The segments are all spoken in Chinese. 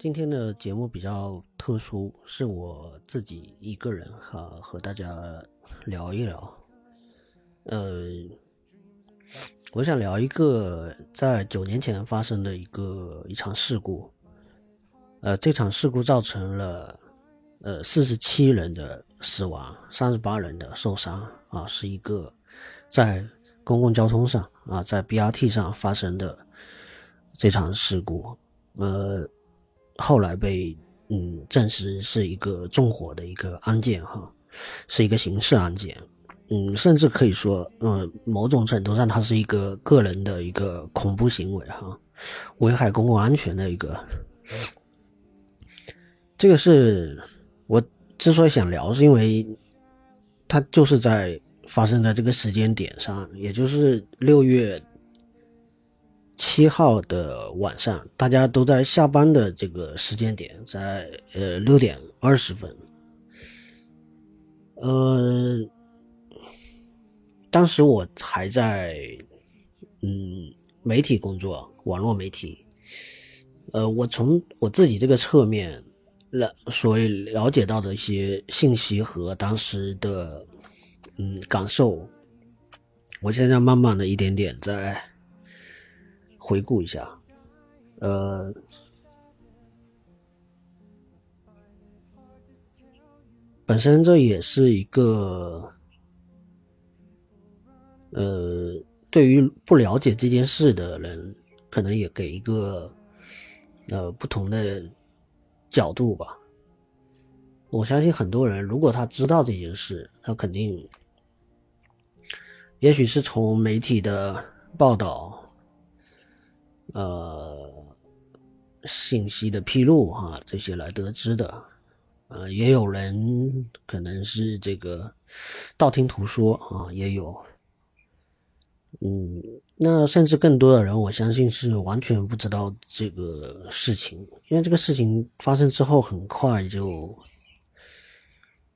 今天的节目比较特殊，是我自己一个人哈、和大家聊一聊。呃，我想聊一个在九年前发生的一个一场事故。呃，这场事故造成了呃四十七人的死亡，三十八人的受伤啊，是一个在公共交通上啊，在 BRT 上发生的这场事故。呃，后来被嗯证实是一个纵火的一个案件哈，是一个刑事案件。嗯，甚至可以说，嗯，某种程度上，它是一个个人的一个恐怖行为哈，危害公共安全的一个。这个是我之所以想聊，是因为它就是在发生在这个时间点上，也就是六月七号的晚上，大家都在下班的这个时间点，在呃六点二十分，呃，当时我还在嗯媒体工作，网络媒体，呃，我从我自己这个侧面了，所以了解到的一些信息和当时的嗯感受，我现在慢慢的一点点在回顾一下，呃，本身这也是一个呃，对于不了解这件事的人，可能也给一个呃不同的角度吧。我相信很多人，如果他知道这件事，他肯定，也许是从媒体的报道，呃，信息的披露哈、这些来得知的。呃，也有人可能是这个道听途说啊，也有。嗯，那甚至更多的人，我相信是完全不知道这个事情，因为这个事情发生之后，很快就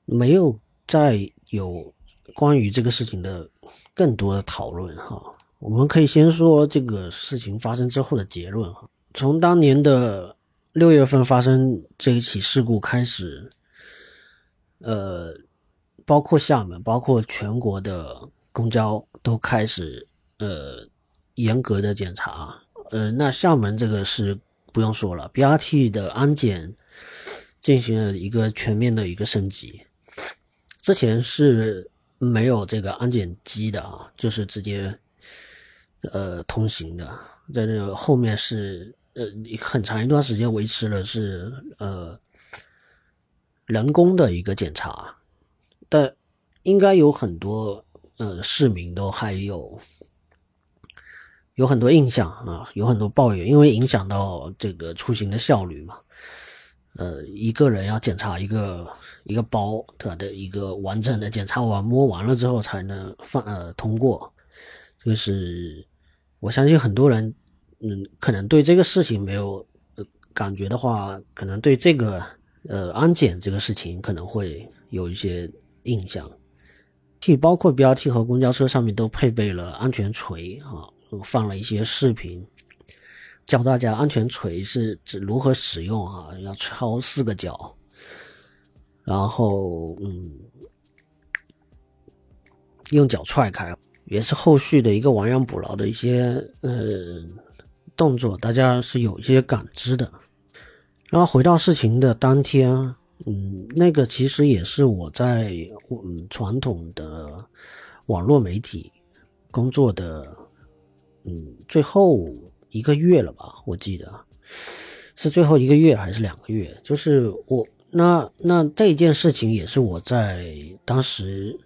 没有再有关于这个事情的更多的讨论哈。我们可以先说这个事情发生之后的结论哈。从当年的六月份发生这一起事故开始，呃，包括厦门，包括全国的公交都开始呃严格的检查。呃，那厦门这个是不用说了，BRT 的安检进行了一个全面的一个升级。之前是没有这个安检机的啊，就是直接呃通行的，在这个后面是呃很长一段时间维持了是呃人工的一个检查，但应该有很多呃市民都还有有很多印象啊，有很多抱怨，因为影响到这个出行的效率嘛。呃，一个人要检查一个一个包，它的一个完整的检查完摸完了之后才能放呃通过，就是我相信很多人嗯可能对这个事情没有、呃、感觉的话，可能对这个呃安检这个事情可能会有一些印象。T 包括 BRT 和公交车上面都配备了安全锤啊，放了一些视频。教大家安全锤是指如何使用啊，要敲四个角，然后嗯，用脚踹开，也是后续的一个亡羊补牢的一些呃动作，大家是有一些感知的。然后回到事情的当天，嗯，那个其实也是我在嗯传统的网络媒体工作的，嗯，最后一个月了吧？我记得是最后一个月还是两个月？就是我那那这件事情也是我在当时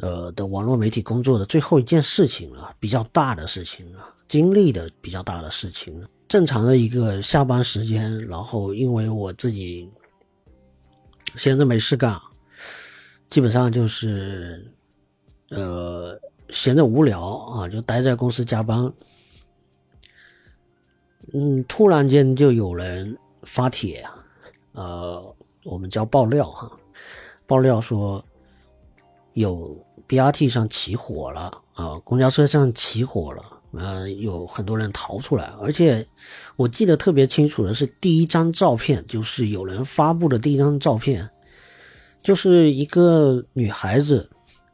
呃的网络媒体工作的最后一件事情了，比较大的事情了，经历的比较大的事情。正常的一个下班时间，然后因为我自己闲着没事干，基本上就是呃闲着无聊啊，就待在公司加班。嗯，突然间就有人发帖啊，呃，我们叫爆料哈，爆料说有 BRT 上起火了啊，公交车上起火了。嗯，有很多人逃出来，而且我记得特别清楚的是第一张照片，就是有人发布的第一张照片，就是一个女孩子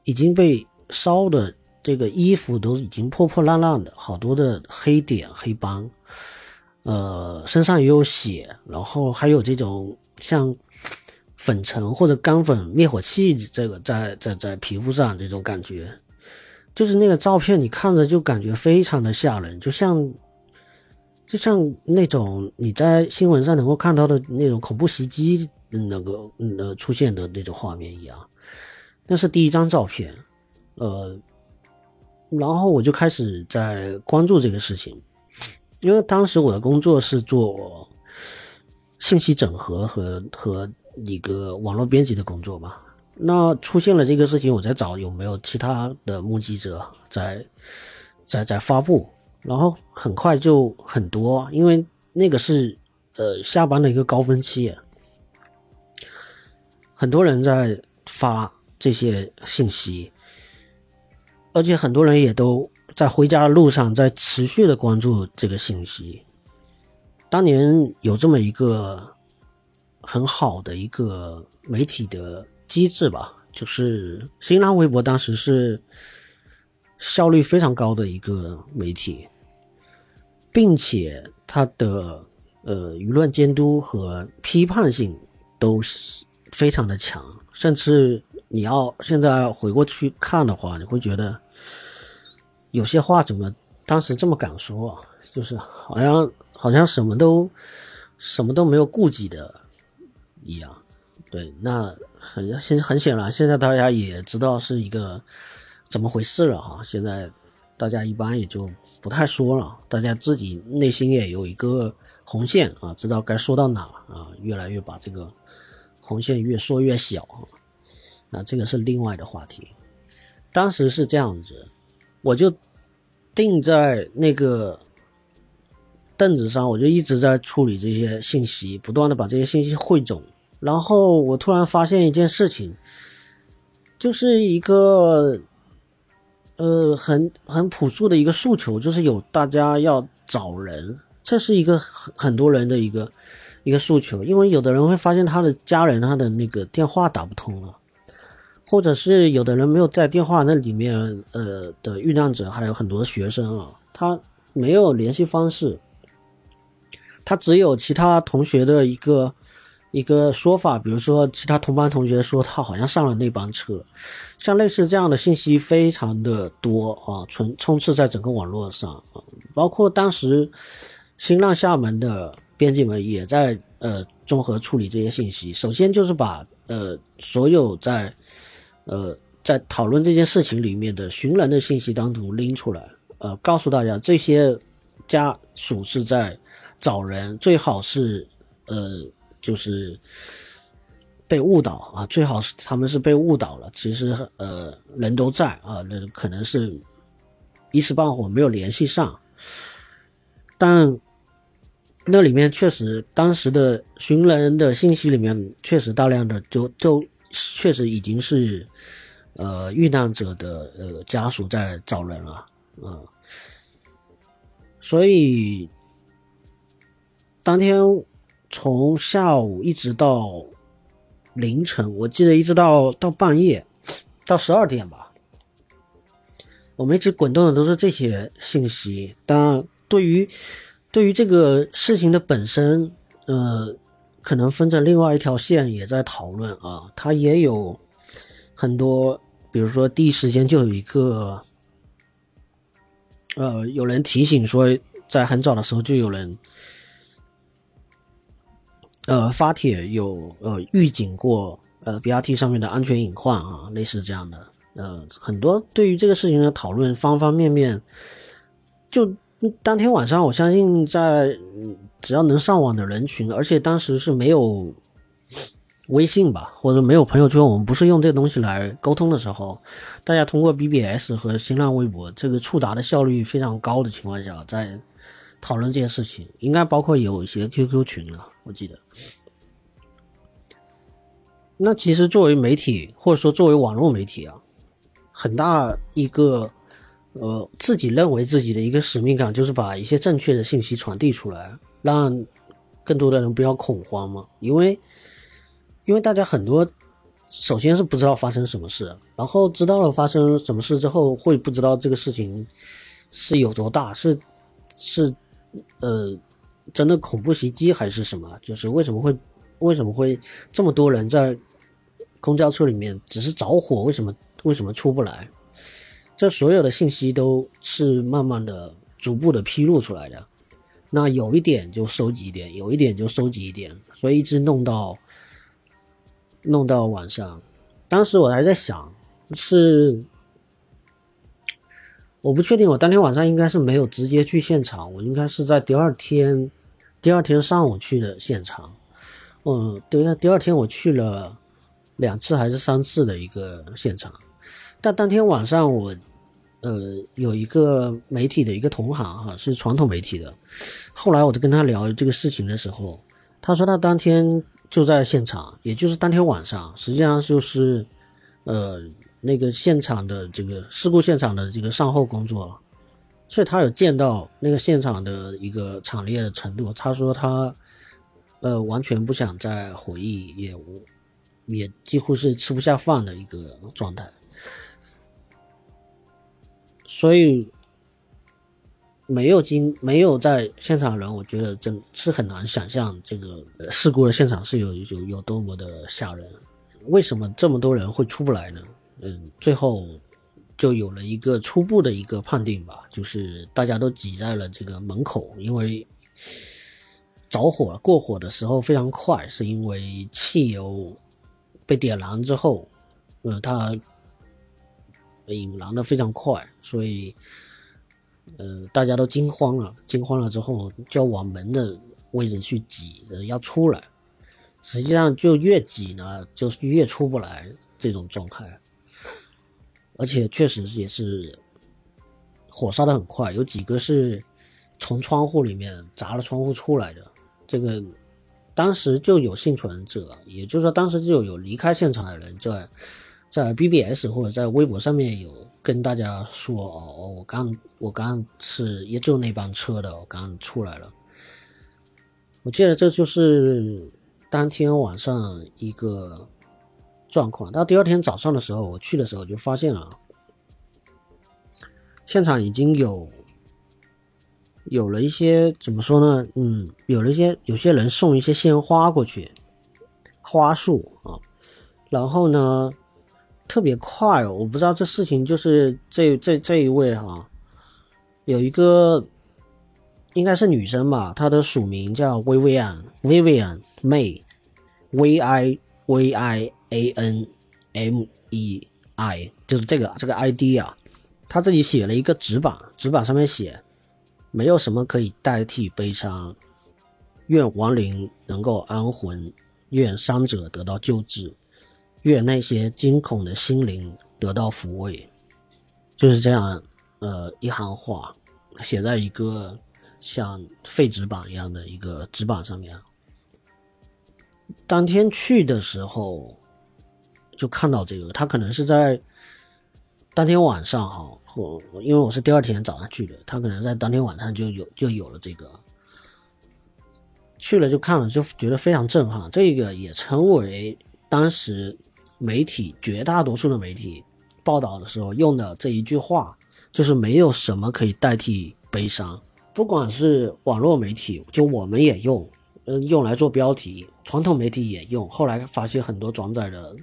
已经被烧的这个衣服都已经破破烂烂的，好多的黑点黑斑，呃，身上也有血，然后还有这种像粉尘或者干粉灭火器这个在在在皮肤上这种感觉。就是那个照片，你看着就感觉非常的吓人，就像，就像那种你在新闻上能够看到的那种恐怖袭击那个呃出现的那种画面一样。那是第一张照片，呃，然后我就开始在关注这个事情，因为当时我的工作是做信息整合和和一个网络编辑的工作嘛。那出现了这个事情，我在找有没有其他的目击者在在在发布，然后很快就很多，因为那个是呃下班的一个高峰期，很多人在发这些信息，而且很多人也都在回家的路上在持续的关注这个信息。当年有这么一个很好的一个媒体的。机制吧，就是新浪微博当时是效率非常高的一个媒体，并且它的呃舆论监督和批判性都是非常的强，甚至你要现在回过去看的话，你会觉得有些话怎么当时这么敢说，就是好像好像什么都什么都没有顾忌的一样，对，那。很现很显然，现在大家也知道是一个怎么回事了哈。现在大家一般也就不太说了，大家自己内心也有一个红线啊，知道该说到哪了啊，越来越把这个红线越缩越小啊。那这个是另外的话题。当时是这样子，我就定在那个凳子上，我就一直在处理这些信息，不断的把这些信息汇总。然后我突然发现一件事情，就是一个，呃，很很朴素的一个诉求，就是有大家要找人，这是一个很很多人的一个一个诉求，因为有的人会发现他的家人他的那个电话打不通了，或者是有的人没有在电话那里面，呃的遇难者还有很多学生啊，他没有联系方式，他只有其他同学的一个。一个说法，比如说其他同班同学说他好像上了那班车，像类似这样的信息非常的多啊，充充斥在整个网络上啊，包括当时新浪厦门的编辑们也在呃综合处理这些信息。首先就是把呃所有在呃在讨论这件事情里面的寻人的信息单独拎出来，呃告诉大家这些家属是在找人，最好是呃。就是被误导啊，最好是他们是被误导了。其实呃，人都在啊，那可能是一时半会没有联系上。但那里面确实，当时的寻人的信息里面确实大量的就就确实已经是呃遇难者的呃家属在找人了啊，所以当天。从下午一直到凌晨，我记得一直到到半夜，到十二点吧。我们一直滚动的都是这些信息。但对于对于这个事情的本身，呃，可能分着另外一条线也在讨论啊。它也有很多，比比如说第一时间就有一个，呃，有人提醒说，在很早的时候就有人，呃，发帖有呃预警过，呃，BRT 上面的安全隐患啊，类似这样的，呃，很多对于这个事情的讨论，方方面面，就当天晚上，我相信在只要能上网的人群，而且当时是没有。微信吧，或者没有朋友圈，我们不是用这个东西来沟通的时候，大家通过 BBS 和新浪微博，这个触达的效率非常高的情况下，在讨论这些事情，应该包括有一些 QQ 群了，我记得。那其实作为媒体，或者说作为网络媒体啊，很大一个呃自己认为自己的一个使命感，就是把一些正确的信息传递出来，让更多的人不要恐慌嘛，因为。因为大家很多，首先是不知道发生什么事，然后知道了发生什么事之后，会不知道这个事情是有多大，是是呃真的恐怖袭击还是什么？就是为什么会为什么会这么多人在公交车里面只是着火，为什么为什么出不来？这所有的信息都是慢慢的、逐步的披露出来的。那有一点就收集一点，有一点就收集一点，所以一直弄到。弄到晚上，当时我还在想，是我不确定，我当天晚上应该是没有直接去现场，我应该是在第二天，第二天上午去的现场。嗯，对，那第二天我去了两次还是三次的一个现场，但当天晚上我，呃，有一个媒体的一个同行哈，是传统媒体的，后来我就跟他聊这个事情的时候，他说他当天。就在现场，也就是当天晚上，实际上就是，呃，那个现场的这个事故现场的这个善后工作，所以他有见到那个现场的一个惨烈的程度。他说他，呃，完全不想再回忆，也也几乎是吃不下饭的一个状态，所以。没有经没有在现场人，我觉得真是很难想象这个事故的现场是有有有多么的吓人。为什么这么多人会出不来呢？嗯，最后就有了一个初步的一个判定吧，就是大家都挤在了这个门口，因为着火，过火的时候非常快，是因为汽油被点燃之后，呃，它引燃的非常快，所以。呃，大家都惊慌了，惊慌了之后就要往门的位置去挤，要出来。实际上就越挤呢，就越出不来这种状态。而且确实也是火烧的很快，有几个是从窗户里面砸了窗户出来的。这个当时就有幸存者，也就是说当时就有离开现场的人在在 BBS 或者在微博上面有。跟大家说哦，我刚我刚是也就那班车的，我刚出来了。我记得这就是当天晚上一个状况。到第二天早上的时候，我去的时候就发现了，现场已经有有了一些怎么说呢？嗯，有了一些有些人送一些鲜花过去，花束啊，然后呢？特别快，我不知道这事情就是这这这一位哈，有一个应该是女生吧，她的署名叫 Vivian Vivian May，V I V I A N M E I，就是这个这个 ID 啊，他自己写了一个纸板，纸板上面写，没有什么可以代替悲伤，愿亡灵能够安魂，愿伤者得到救治。愿那些惊恐的心灵得到抚慰，就是这样。呃，一行话写在一个像废纸板一样的一个纸板上面。当天去的时候就看到这个，他可能是在当天晚上哈，或因为我是第二天早上去的，他可能在当天晚上就有就有了这个。去了就看了，就觉得非常震撼。这个也成为当时。媒体绝大多数的媒体报道的时候用的这一句话，就是没有什么可以代替悲伤。不管是网络媒体，就我们也用，嗯，用来做标题；传统媒体也用。后来发现很多转载的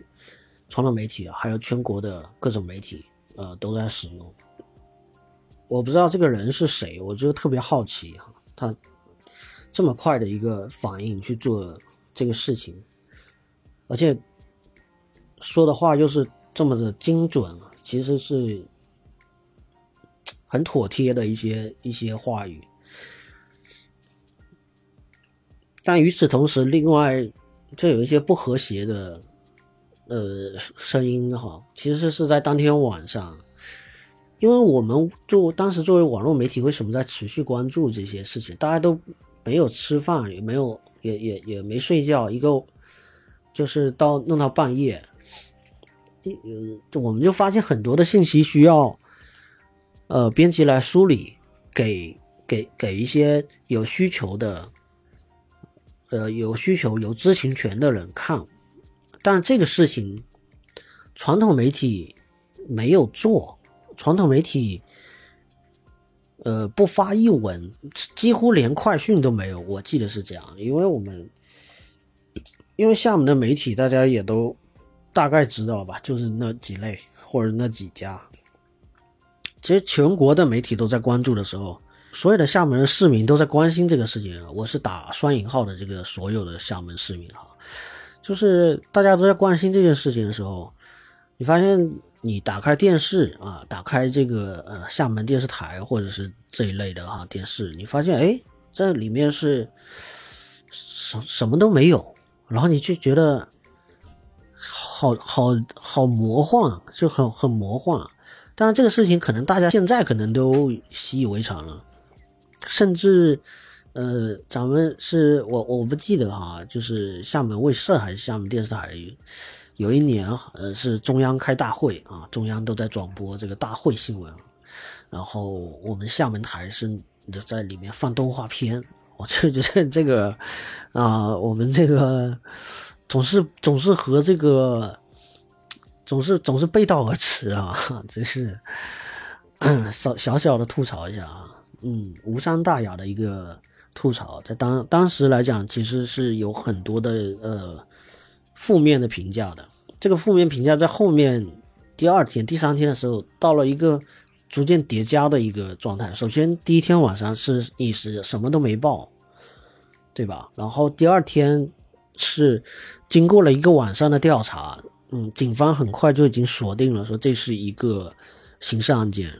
传统媒体还有全国的各种媒体，呃，都在使用。我不知道这个人是谁，我就特别好奇哈，他这么快的一个反应去做这个事情，而且说的话又是这么的精准，其实是很妥帖的一些一些话语。但与此同时，另外这有一些不和谐的呃声音哈，其实是在当天晚上，因为我们做当时作为网络媒体，为什么在持续关注这些事情？大家都没有吃饭，也没有也也也没睡觉，一个就是到弄到半夜，嗯，我们就发现很多的信息需要呃编辑来梳理，给给给一些有需求的。呃，有需求、有知情权的人看，但这个事情，传统媒体没有做，传统媒体，呃，不发一文，几乎连快讯都没有。我记得是这样，因为我们，因为厦门的媒体大家也都大概知道吧，就是那几类或者那几家。其实全国的媒体都在关注的时候。所有的厦门市民都在关心这个事情，我是打双引号的。这个所有的厦门市民哈，就是大家都在关心这件事情的时候，你发现你打开电视啊，打开这个呃厦门电视台或者是这一类的哈电视，你发现哎，这里面是什什么都没有，然后你就觉得好好好魔幻，就很很魔幻。当然这个事情可能大家现在可能都习以为常了。甚至，呃，咱们是我我不记得哈，就是厦门卫视还是厦门电视台，有一年呃是中央开大会啊，中央都在转播这个大会新闻，然后我们厦门台是在里面放动画片，我就觉得这个啊，我们这个总是总是和这个总是总是背道而驰啊，真是 小小小的吐槽一下啊。嗯，无伤大雅的一个吐槽，在当当时来讲，其实是有很多的呃负面的评价的。这个负面评价在后面第二天、第三天的时候，到了一个逐渐叠加的一个状态。首先，第一天晚上是你是什么都没报，对吧？然后第二天是经过了一个晚上的调查，嗯，警方很快就已经锁定了，说这是一个刑事案件，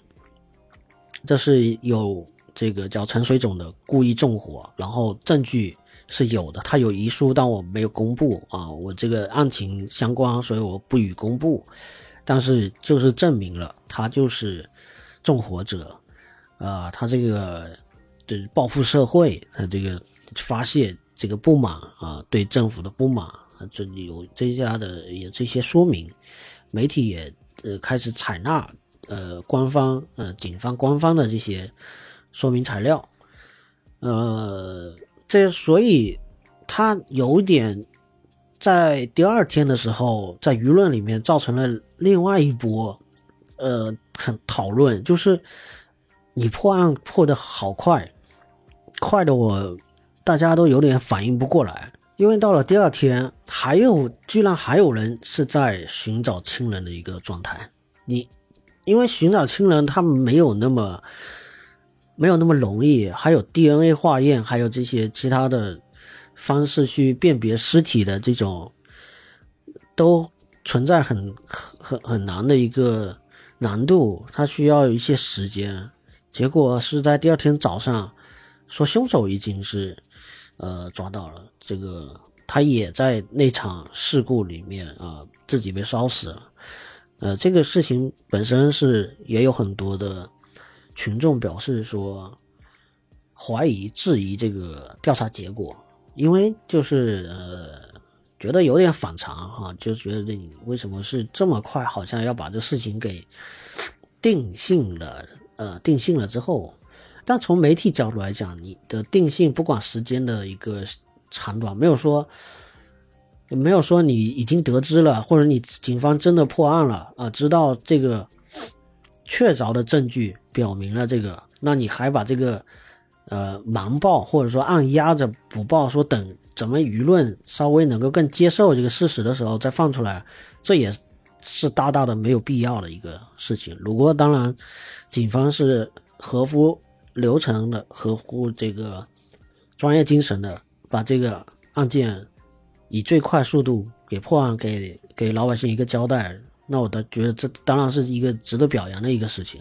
这是有。这个叫陈水肿的故意纵火，然后证据是有的，他有遗书，但我没有公布啊，我这个案情相关，所以我不予公布。但是就是证明了他就是纵火者，啊，他这个对报复社会，他这个发泄这个不满啊，对政府的不满，这里有这家的有这些说明，媒体也呃开始采纳呃官方呃警方官方的这些。说明材料，呃，这所以他有点在第二天的时候，在舆论里面造成了另外一波，呃，很讨论，就是你破案破的好快，快的我大家都有点反应不过来，因为到了第二天，还有居然还有人是在寻找亲人的一个状态，你因为寻找亲人，他没有那么。没有那么容易，还有 DNA 化验，还有这些其他的方式去辨别尸体的这种，都存在很很很难的一个难度，他需要一些时间。结果是在第二天早上，说凶手已经是呃抓到了，这个他也在那场事故里面啊，自己被烧死了。呃，这个事情本身是也有很多的。群众表示说，怀疑、质疑这个调查结果，因为就是呃，觉得有点反常哈，就觉得你为什么是这么快，好像要把这事情给定性了，呃，定性了之后，但从媒体角度来讲，你的定性不管时间的一个长短，没有说没有说你已经得知了，或者你警方真的破案了啊，知道这个。确凿的证据表明了这个，那你还把这个，呃，瞒报或者说按压着不报，说等怎么舆论稍微能够更接受这个事实的时候再放出来，这也是大大的没有必要的一个事情。如果当然，警方是合乎流程的、合乎这个专业精神的，把这个案件以最快速度给破案，给给老百姓一个交代，那我倒觉得这当然是一个值得表扬的一个事情。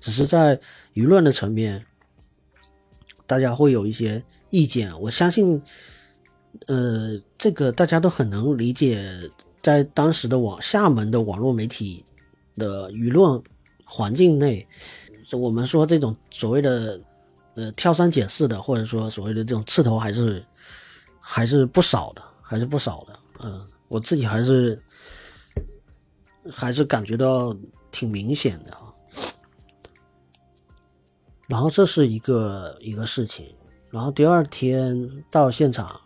只是在舆论的层面，大家会有一些意见。我相信，呃，这个大家都很能理解。在当时的网厦门的网络媒体的舆论环境内，我们说这种所谓的呃挑三拣四的，或者说所谓的这种刺头，还是还是不少的，还是不少的。嗯，我自己还是还是感觉到挺明显的啊。然后这是一个一个事情，然后第二天到现场，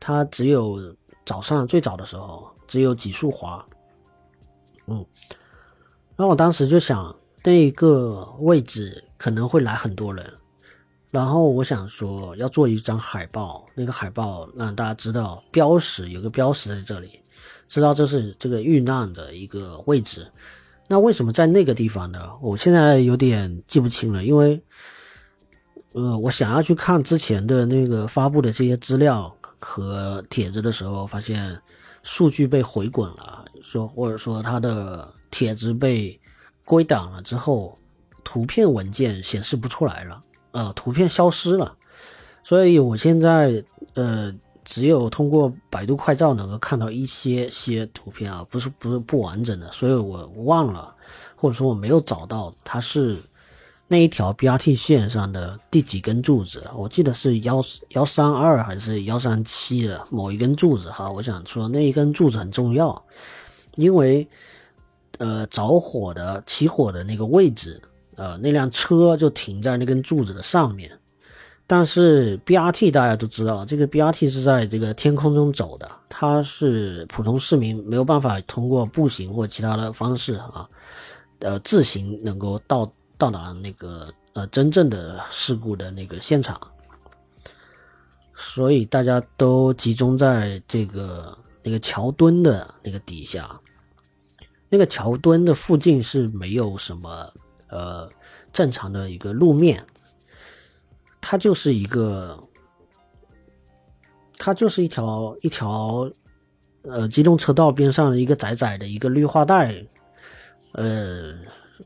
他只有。早上最早的时候只有几束花，嗯，然后我当时就想那个位置可能会来很多人，然后我想说要做一张海报，那个海报让大家知道标识有个标识在这里，知道这是这个遇难的一个位置。那为什么在那个地方呢？我现在有点记不清了，因为呃，我想要去看之前的那个发布的这些资料。和帖子的时候，发现数据被回滚了，说或者说他的帖子被归档了之后，图片文件显示不出来了，呃，图片消失了，所以我现在呃只有通过百度快照能够看到一些些图片啊，不是不是不完整的，所以我忘了，或者说我没有找到它是。那一条 BRT 线上的第几根柱子？我记得是幺幺三二还是幺三七的某一根柱子哈。我想说那一根柱子很重要，因为呃着火的起火的那个位置，呃那辆车就停在那根柱子的上面。但是 BRT 大家都知道，这个 BRT 是在这个天空中走的，它是普通市民没有办法通过步行或其他的方式啊，呃自行能够到。到达那个呃真正的事故的那个现场，所以大家都集中在这个那个桥墩的那个底下，那个桥墩的附近是没有什么呃正常的一个路面，它就是一个，它就是一条一条呃机动车道边上的一个窄窄的一个绿化带，呃。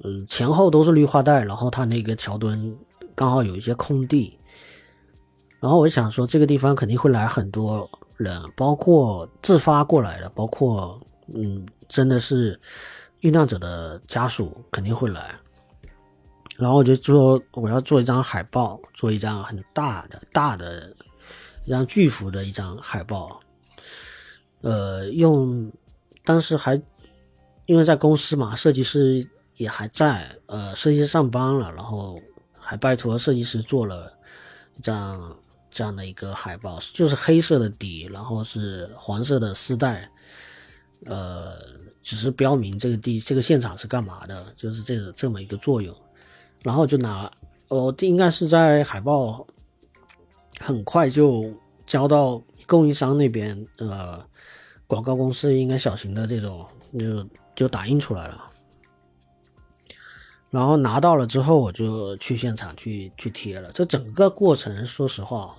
嗯，前后都是绿化带，然后它那个桥墩刚好有一些空地，然后我想说这个地方肯定会来很多人，包括自发过来的，包括嗯，真的是遇难者的家属肯定会来，然后我就说我要做一张海报，做一张很大的大的一张巨幅的一张海报，呃，用当时还因为在公司嘛，设计师。也还在，呃，设计师上班了，然后还拜托设计师做了一张这样的一个海报，就是黑色的底，然后是黄色的丝带，呃，只是标明这个地这个现场是干嘛的，就是这个这么一个作用，然后就拿，哦，这应该是在海报很快就交到供应商那边，呃，广告公司应该小型的这种就就打印出来了。然后拿到了之后，我就去现场去去贴了。这整个过程，说实话，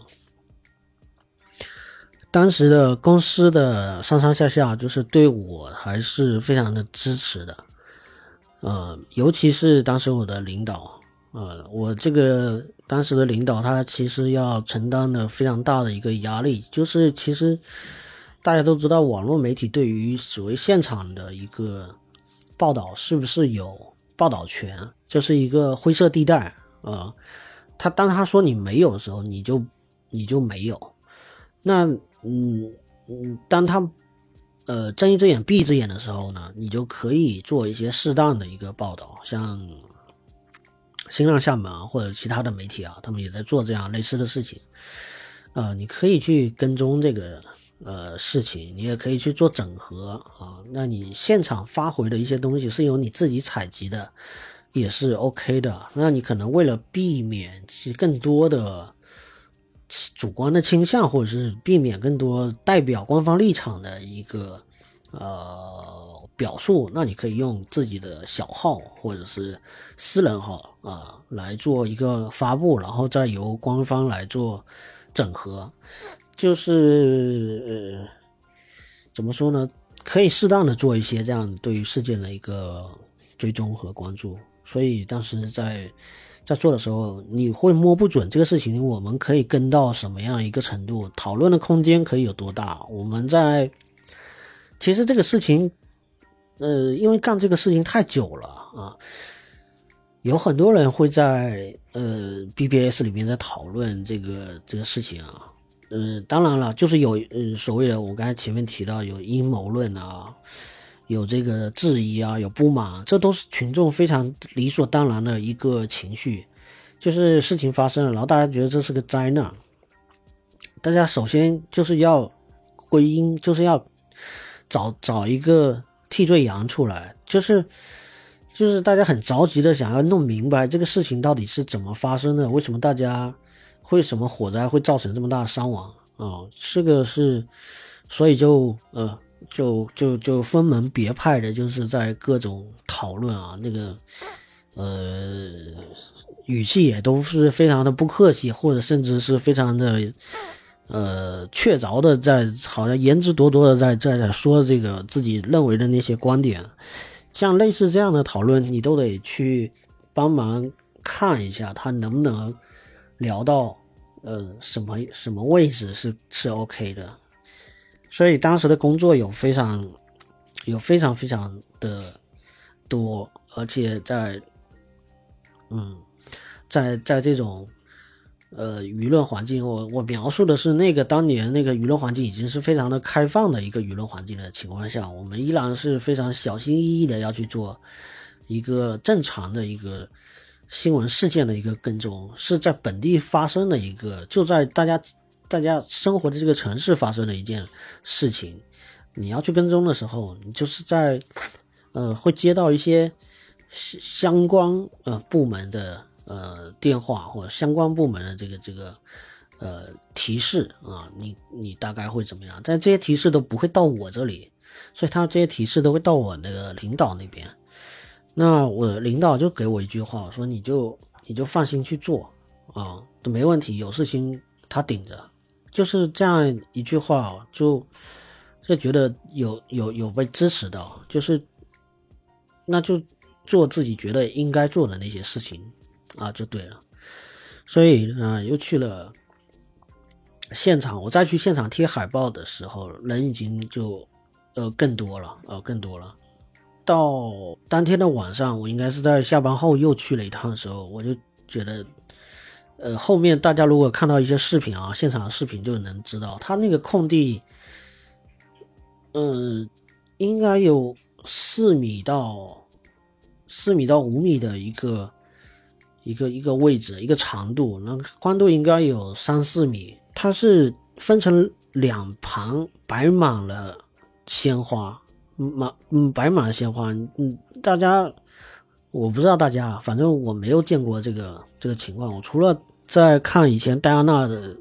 当时的公司的上上下下就是对我还是非常的支持的。呃，尤其是当时我的领导，呃，我这个当时的领导他其实要承担的非常大的一个压力，就是其实大家都知道，网络媒体对于所谓现场的一个报道是不是有。报道权就是一个灰色地带啊，他当他说你没有的时候，你就你就没有。那嗯嗯，当他呃睁一只眼闭一只眼的时候呢，你就可以做一些适当的一个报道，像新浪、厦门啊或者其他的媒体啊，他们也在做这样类似的事情。呃，你可以去跟踪这个。呃，事情你也可以去做整合啊。那你现场发回的一些东西是由你自己采集的，也是 OK 的。那你可能为了避免其更多的主观的倾向，或者是避免更多代表官方立场的一个呃表述，那你可以用自己的小号或者是私人号啊来做一个发布，然后再由官方来做整合，就是呃怎么说呢？可以适当的做一些这样对于事件的一个追踪和关注。所以当时在在做的时候，你会摸不准这个事情，我们可以跟到什么样一个程度，讨论的空间可以有多大。我们在其实这个事情，呃，因为干这个事情太久了啊，有很多人会在呃 BBS 里面在讨论这个这个事情啊。嗯，当然了，就是有呃所谓的我刚才前面提到有阴谋论啊，有这个质疑啊，有不满，这都是群众非常理所当然的一个情绪。就是事情发生了，然后大家觉得这是个灾难，大家首先就是要归因，就是要找找一个替罪羊出来，就是就是大家很着急的想要弄明白这个事情到底是怎么发生的，为什么大家。为什么火灾会造成这么大的伤亡啊？这个是，所以就呃，就就就分门别派的，就是在各种讨论啊，那个呃，语气也都是非常的不客气，或者甚至是非常的呃确凿的，在好像言之凿凿的在在在说这个自己认为的那些观点。像类似这样的讨论，你都得去帮忙看一下，他能不能。聊到，呃，什么什么位置是是 OK 的，所以当时的工作有非常有非常非常的多，而且在，嗯，在在这种呃舆论环境，我我描述的是那个当年那个舆论环境已经是非常的开放的一个舆论环境的情况下，我们依然是非常小心翼翼的要去做一个正常的一个。新闻事件的一个跟踪是在本地发生的一个，就在大家大家生活的这个城市发生的一件事情。你要去跟踪的时候，你就是在呃会接到一些相关呃部门的呃电话或者相关部门的这个这个呃提示啊，你你大概会怎么样？但这些提示都不会到我这里，所以他这些提示都会到我那个领导那边。那我领导就给我一句话，说你就你就放心去做啊，都没问题，有事情他顶着，就是这样一句话，就就觉得有有有被支持到，就是那就做自己觉得应该做的那些事情啊，就对了。所以啊，又去了现场，我再去现场贴海报的时候，人已经就呃更多了啊，更多了。到当天的晚上，我应该是在下班后又去了一趟的时候，我就觉得，呃，后面大家如果看到一些视频啊，现场的视频就能知道，他那个空地，嗯，应该有四米到四米到五米的一个一个一个位置，一个长度，那宽度应该有三四米，它是分成两旁摆满了鲜花。满嗯，摆满了鲜花。嗯，大家，我不知道大家，反正我没有见过这个这个情况。我除了在看以前戴安娜的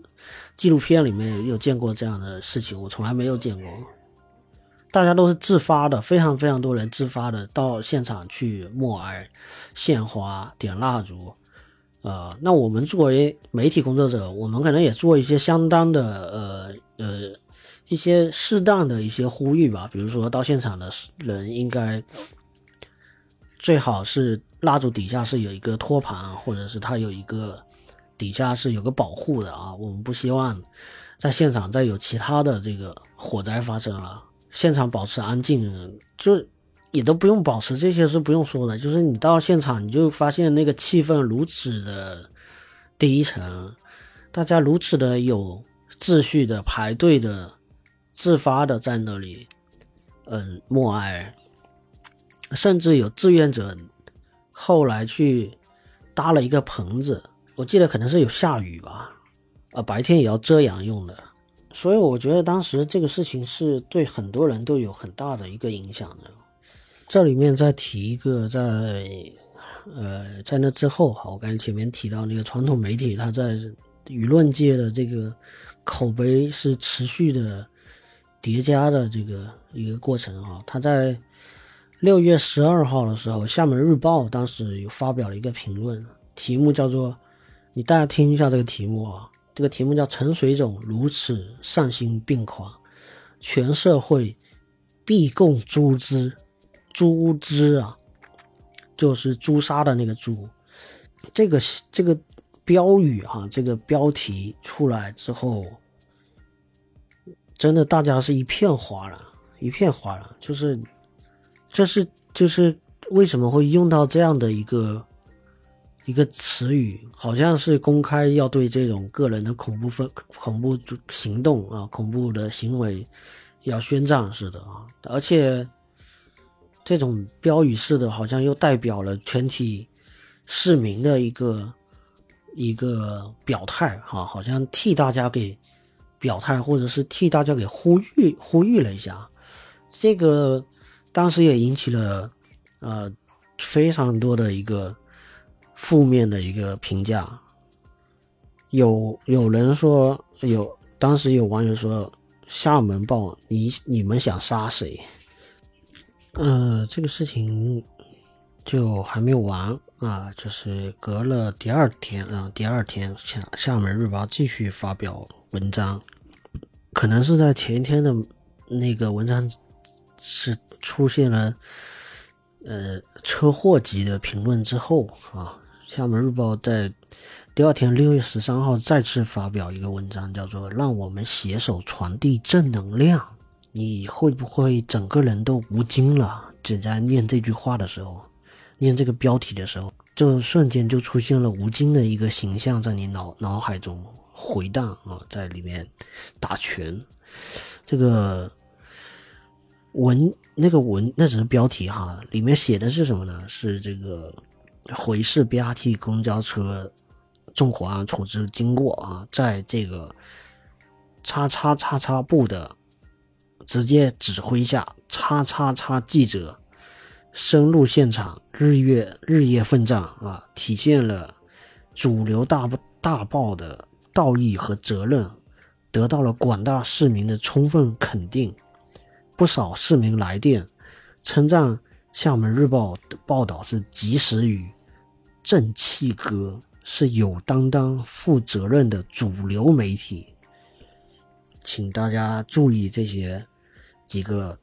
纪录片里面有见过这样的事情，我从来没有见过。大家都是自发的，非常非常多人自发的到现场去默哀、献花、点蜡烛。呃，那我们作为媒体工作者，我们可能也做一些相当的呃呃。一些适当的一些呼吁吧，比如说到现场的人应该最好是蜡烛底下是有一个托盘，或者是它有一个底下是有个保护的啊。我们不希望在现场再有其他的这个火灾发生了。现场保持安静，就也都不用保持这些是不用说的，就是你到现场你就发现那个气氛如此的低沉，大家如此的有秩序的排队的。自发的在那里，嗯，默哀，甚至有志愿者后来去搭了一个棚子，我记得可能是有下雨吧，啊，白天也要遮阳用的，所以我觉得当时这个事情是对很多人都有很大的一个影响的。这里面再提一个，在呃，在那之后哈，我刚才前面提到那个传统媒体，它在舆论界的这个口碑是持续的。叠加的这个一个过程啊。他在六月十二号的时候，《厦门日报》当时有发表了一个评论，题目叫做“你大家听一下这个题目啊，这个题目叫‘陈水肿如此丧心病狂，全社会必共诛之’，诛之啊，就是诛杀的那个诛。这个这个标语哈，这个标题出来之后，真的大家是一片哗然，一片哗然。就是这是就是为什么会用到这样的一个一个词语，好像是公开要对这种个人的恐怖分恐怖行动啊、恐怖的行为要宣战似的啊，而且这种标语式的，好像又代表了全体。市民的一个一个表态，哈，好像替大家给表态，或者是替大家给呼吁呼吁了一下。这个当时也引起了呃非常多的一个负面的一个评价。有有人说，有当时有网友说，厦门报，你你们想杀谁？呃，这个事情。就还没有完啊！就是隔了第二天啊，第二天厦厦门日报继续发表文章，可能是在前一天的那个文章是出现了呃车祸级的评论之后啊，厦门日报在第二天六月十三号再次发表一个文章，叫做“让我们携手传递正能量”。你会不会整个人都无精了？正在念这句话的时候。念这个标题的时候，就瞬间就出现了吴京的一个形象在你脑脑海中回荡啊，在里面打拳。这个文那个文那只是标题哈，里面写的是什么呢？是这个回视 BRT 公交车纵火案处置经过啊，在这个叉叉叉叉部的直接指挥下，叉叉叉记者。深入现场，日月日夜奋战啊，体现了主流大大报的道义和责任，得到了广大市民的充分肯定。不少市民来电称赞厦门日报的报道是及时雨、正气歌，是有担当、负责任的主流媒体。请大家注意这些几个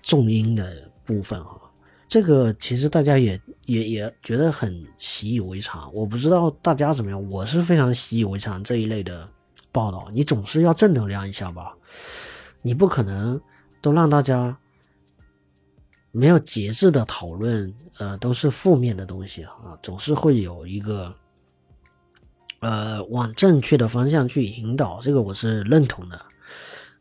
重音的部分啊。这个其实大家也也也觉得很习以为常，我不知道大家怎么样，我是非常习以为常这一类的报道。你总是要正能量一下吧，你不可能都让大家没有节制的讨论，呃，都是负面的东西啊，总是会有一个呃往正确的方向去引导，这个我是认同的。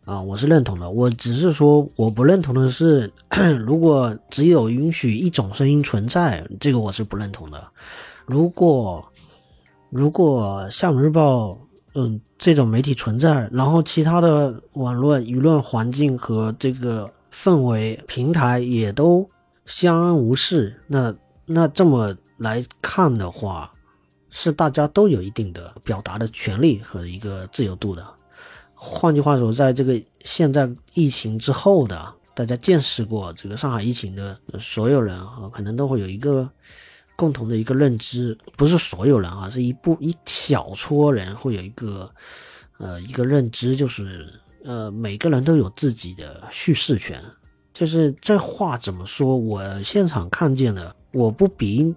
啊，我是认同的。我只是说，我不认同的是，如果只有允许一种声音存在，这个我是不认同的。如果如果厦门日报，嗯，这种媒体存在，然后其他的网络舆论环境和这个氛围平台也都相安无事，那那这么来看的话，是大家都有一定的表达的权利和一个自由度的。换句话说，在这个现在疫情之后的，大家见识过这个上海疫情的所有人啊，可能都会有一个共同的一个认知，不是所有人啊，是一部一小撮人会有一个呃一个认知，就是呃每个人都有自己的叙事权。就是这话怎么说？我现场看见的，我不比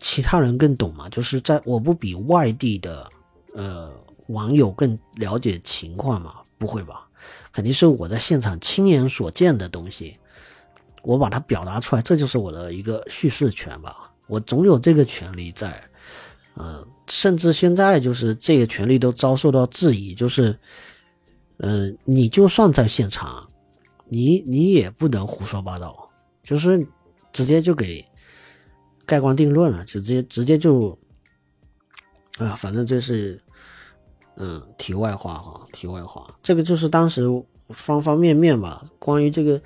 其他人更懂嘛？就是在我不比外地的呃。网友更了解情况吗？不会吧，肯定是我在现场亲眼所见的东西，我把它表达出来，这就是我的一个叙事权吧。我总有这个权利在，嗯，甚至现在就是这个权利都遭受到质疑，就是，嗯，你就算在现场，你你也不能胡说八道，就是直接就给盖棺定论了，就直接直接就，啊，反正这是。嗯，题外话哈，题外话，这个就是当时方方面面吧。关于这个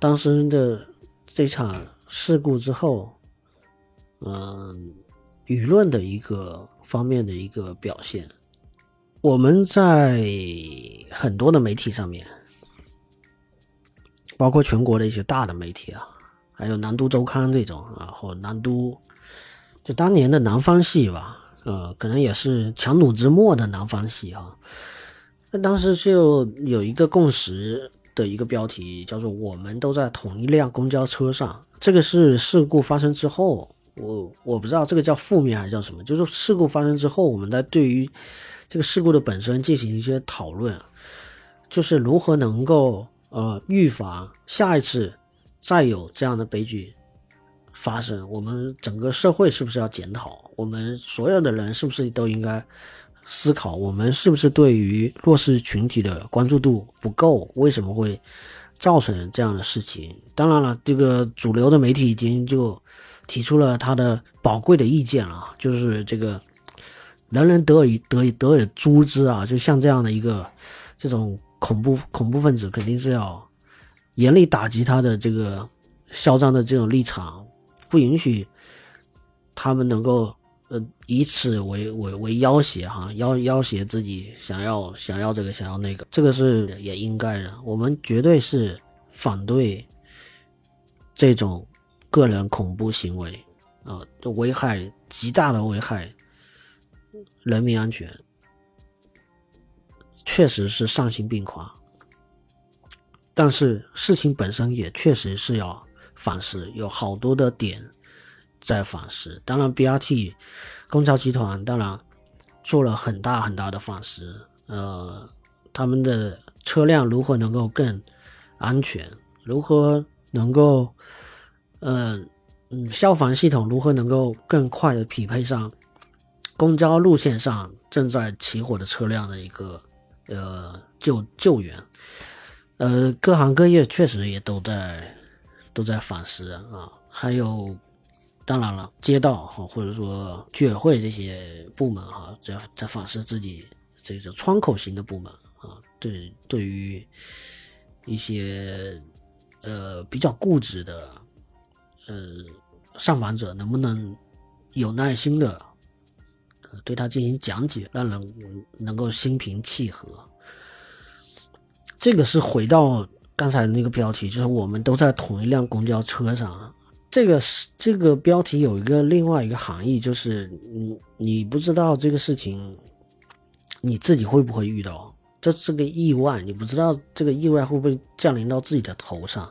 当时的这场事故之后，嗯，舆论的一个方面的一个表现，我们在很多的媒体上面，包括全国的一些大的媒体啊，还有南都周刊这种啊，或南都，就当年的南方系吧，呃，可能也是强弩之末的南方系啊。那当时就有一个共识的一个标题，叫做“我们都在同一辆公交车上”。这个是事故发生之后，我我不知道这个叫负面还是叫什么，就是事故发生之后，我们在对于这个事故的本身进行一些讨论，就是如何能够呃预防下一次再有这样的悲剧发生。我们整个社会是不是要检讨？我们所有的人是不是都应该？思考我们是不是对于弱势群体的关注度不够？为什么会造成这样的事情？当然了，这个主流的媒体已经就提出了他的宝贵的意见了，就是这个人人得以得以得以诛之啊！就像这样的一个这种恐怖恐怖分子，肯定是要严厉打击他的这个嚣张的这种立场，不允许他们能够。呃，以此为为为要挟哈，要要挟自己想要想要这个想要那个，这个是也应该的。我们绝对是反对这种个人恐怖行为啊，危害极大的危害人民安全，确实是丧心病狂。但是事情本身也确实是要反思，有好多的点。在反思，当然，BRT 公交集团当然做了很大很大的反思。呃，他们的车辆如何能够更安全？如何能够，呃，嗯，消防系统如何能够更快的匹配上公交路线上正在起火的车辆的一个呃救救援？呃，各行各业确实也都在都在反思啊，还有。当然了，街道哈，或者说居委会这些部门哈，在在反思自己这个窗口型的部门啊，对对于一些呃比较固执的呃上访者，能不能有耐心的对他进行讲解，让人能够心平气和。这个是回到刚才那个标题，就是我们都在同一辆公交车上。这个是这个标题有一个另外一个含义，就是你你不知道这个事情，你自己会不会遇到？这是个意外，你不知道这个意外会不会降临到自己的头上。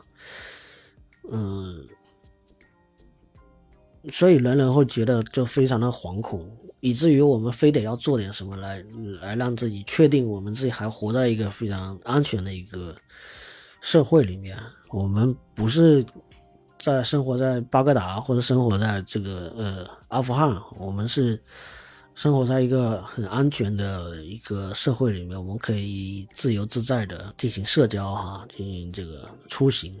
嗯，所以人人会觉得就非常的惶恐，以至于我们非得要做点什么来来让自己确定我们自己还活在一个非常安全的一个社会里面。我们不是。在生活在巴格达或者生活在这个呃阿富汗，我们是生活在一个很安全的一个社会里面，我们可以自由自在的进行社交哈，进行这个出行。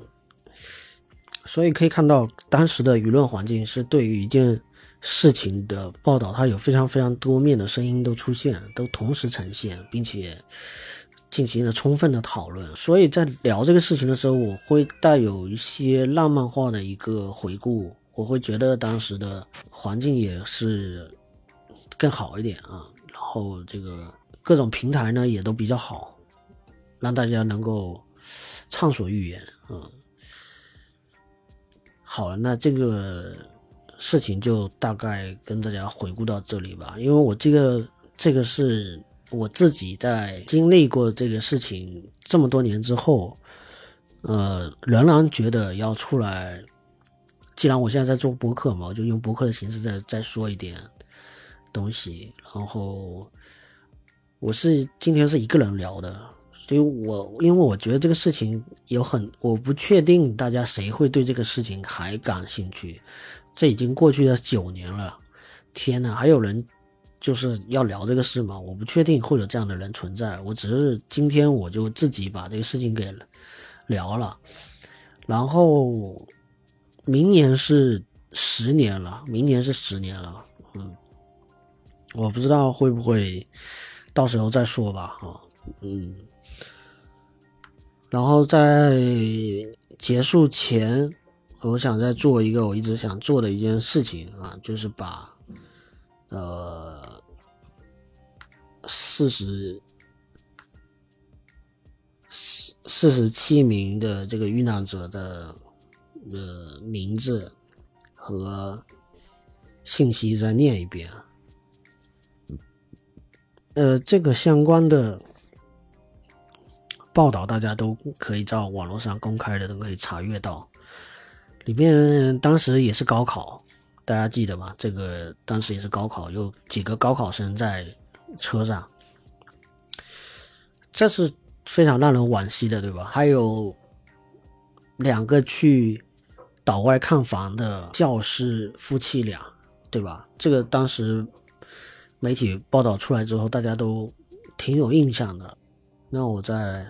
所以可以看到，当时的舆论环境是对于一件事情的报道，它有非常非常多面的声音都出现，都同时呈现，并且。进行了充分的讨论，所以在聊这个事情的时候，我会带有一些浪漫化的一个回顾，我会觉得当时的环境也是更好一点啊，然后这个各种平台呢也都比较好，让大家能够畅所欲言，嗯，好了，那这个事情就大概跟大家回顾到这里吧，因为我这个这个是。我自己在经历过这个事情这么多年之后，呃，仍然觉得要出来。既然我现在在做博客嘛，我就用博客的形式再再说一点东西。然后，我是今天是一个人聊的，所以我因为我觉得这个事情有很，我不确定大家谁会对这个事情还感兴趣。这已经过去了九年了，天呐，还有人。就是要聊这个事吗，我不确定会有这样的人存在，我只是今天我就自己把这个事情给聊了，然后明年是十年了，明年是十年了，嗯，我不知道会不会到时候再说吧，啊，嗯，然后在结束前，我想再做一个我一直想做的一件事情啊，就是把。呃，四十四四十七名的这个遇难者的呃名字和信息再念一遍。呃，这个相关的报道大家都可以在网络上公开的都可以查阅到。里面当时也是高考，大家记得吗？这个当时也是高考，有几个高考生在车上，这是非常让人惋惜的，对吧？还有两个去岛外看房的教师夫妻俩，对吧？这个当时。媒体报道出来之后，大家都挺有印象的。那我再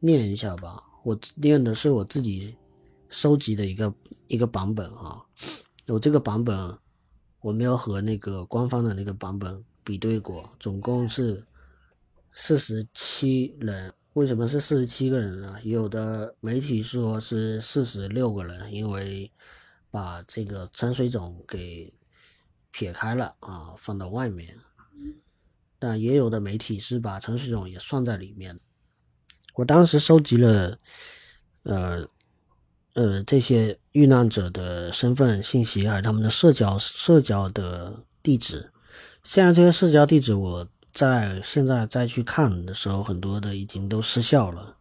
念一下吧。我念的是我自己收集的一个一个版本啊。我这个版本我没有和那个官方的那个版本比对过，总共是四十七人。为什么是四十七个人呢？有的媒体说是四十六个人，因为把这个陈水总给。撇开了啊，放到外面，但也有的媒体是把陈水总也算在里面。我当时收集了，呃呃这些遇难者的身份信息，还有他们的社交社交的地址。现在这些社交地址，我在现在再去看的时候，很多的已经都失效了。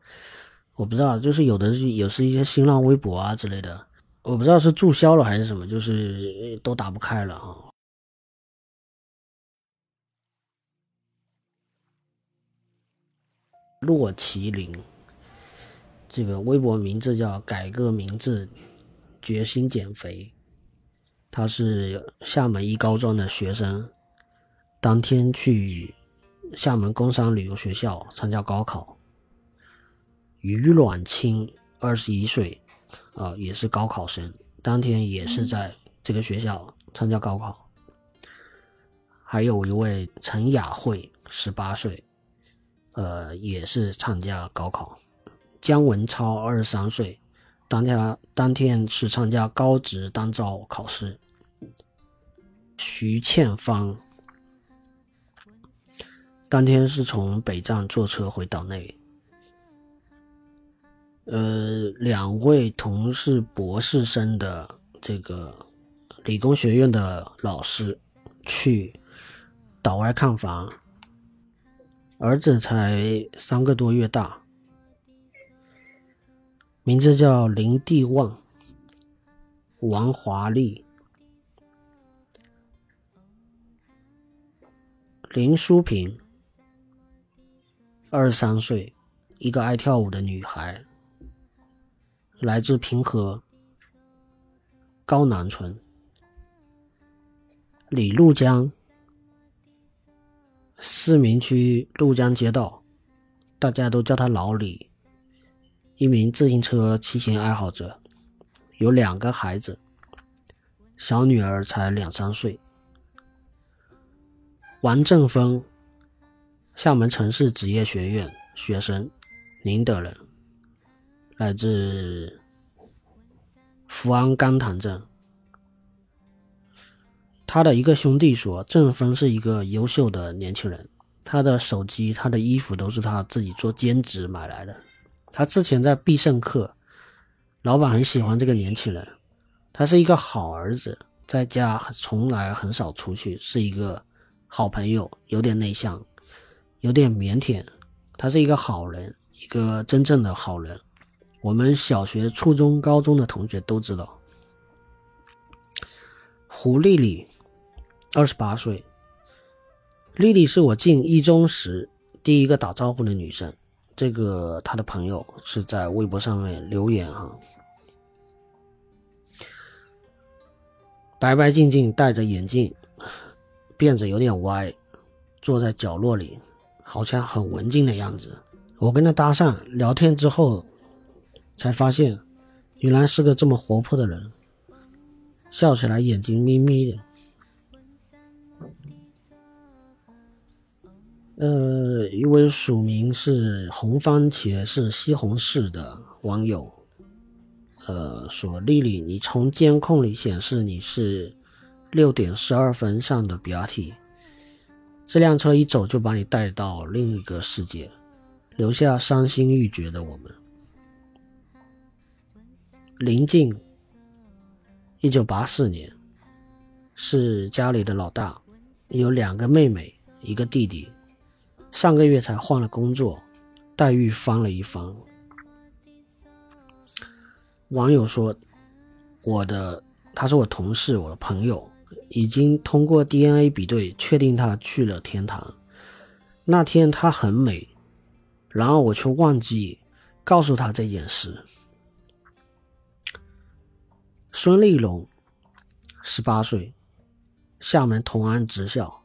我不知道，就是有的是有是一些新浪微博啊之类的，我不知道是注销了还是什么，就是都打不开了哈。洛麒麟，这个微博名字叫“改个名字，决心减肥”。他是厦门一高中的学生，当天去厦门工商旅游学校参加高考。于阮清，二十一岁，啊，也是高考生，当天也是在这个学校参加高考。还有一位陈雅慧，十八岁。呃，也是参加高考。姜文超二十三岁，当天当天是参加高职单招考试。徐倩芳当天是从北站坐车回岛内。呃，两位同是博士生的这个理工学院的老师去岛外看房。儿子才三个多月大，名字叫林地旺、王华丽、林淑萍，二十三岁，一个爱跳舞的女孩，来自平和高南村，李路江。市民区鹭江街道，大家都叫他老李，一名自行车骑行爱好者，有两个孩子，小女儿才两三岁。王正峰，厦门城市职业学院学生，宁德人，来自福安甘棠镇。他的一个兄弟说：“郑峰是一个优秀的年轻人，他的手机、他的衣服都是他自己做兼职买来的。他之前在必胜客，老板很喜欢这个年轻人。他是一个好儿子，在家从来很少出去，是一个好朋友，有点内向，有点腼腆。他是一个好人，一个真正的好人。我们小学、初中、高中的同学都知道。胡丽丽。”二十八岁，丽丽是我进一中时第一个打招呼的女生。这个她的朋友是在微博上面留言哈，白白净净，戴着眼镜，辫子有点歪，坐在角落里，好像很文静的样子。我跟她搭讪聊天之后，才发现原来是个这么活泼的人，笑起来眼睛眯眯的。呃，一位署名是红番茄是西红柿的网友，呃，说丽丽，你从监控里显示你是六点十二分上的 BRT，这辆车一走就把你带到另一个世界。留下伤心欲绝的我们。临近，一九八四年，是家里的老大，有两个妹妹，一个弟弟，上个月才换了工作，待遇翻了一番。网友说，我的他是我同事，我的朋友，已经通过 DNA 比对确定他去了天堂。那天他很美，然而我却忘记告诉他这件事。孙立龙，十八岁，厦门同安职校。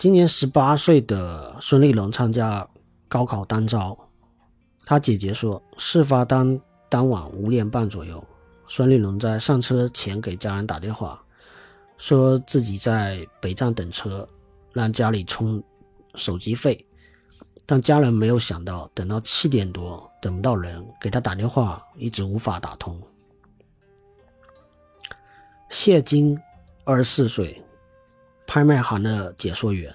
今年十八岁的孙立龙参加高考单招，他姐姐说，事发当当晚五点半左右，孙立龙在上车前给家人打电话，说自己在北站等车，让家里充手机费。但家人没有想到，等到七点多等不到人，给他打电话一直无法打通。谢金，二十四岁，拍卖行的解说员，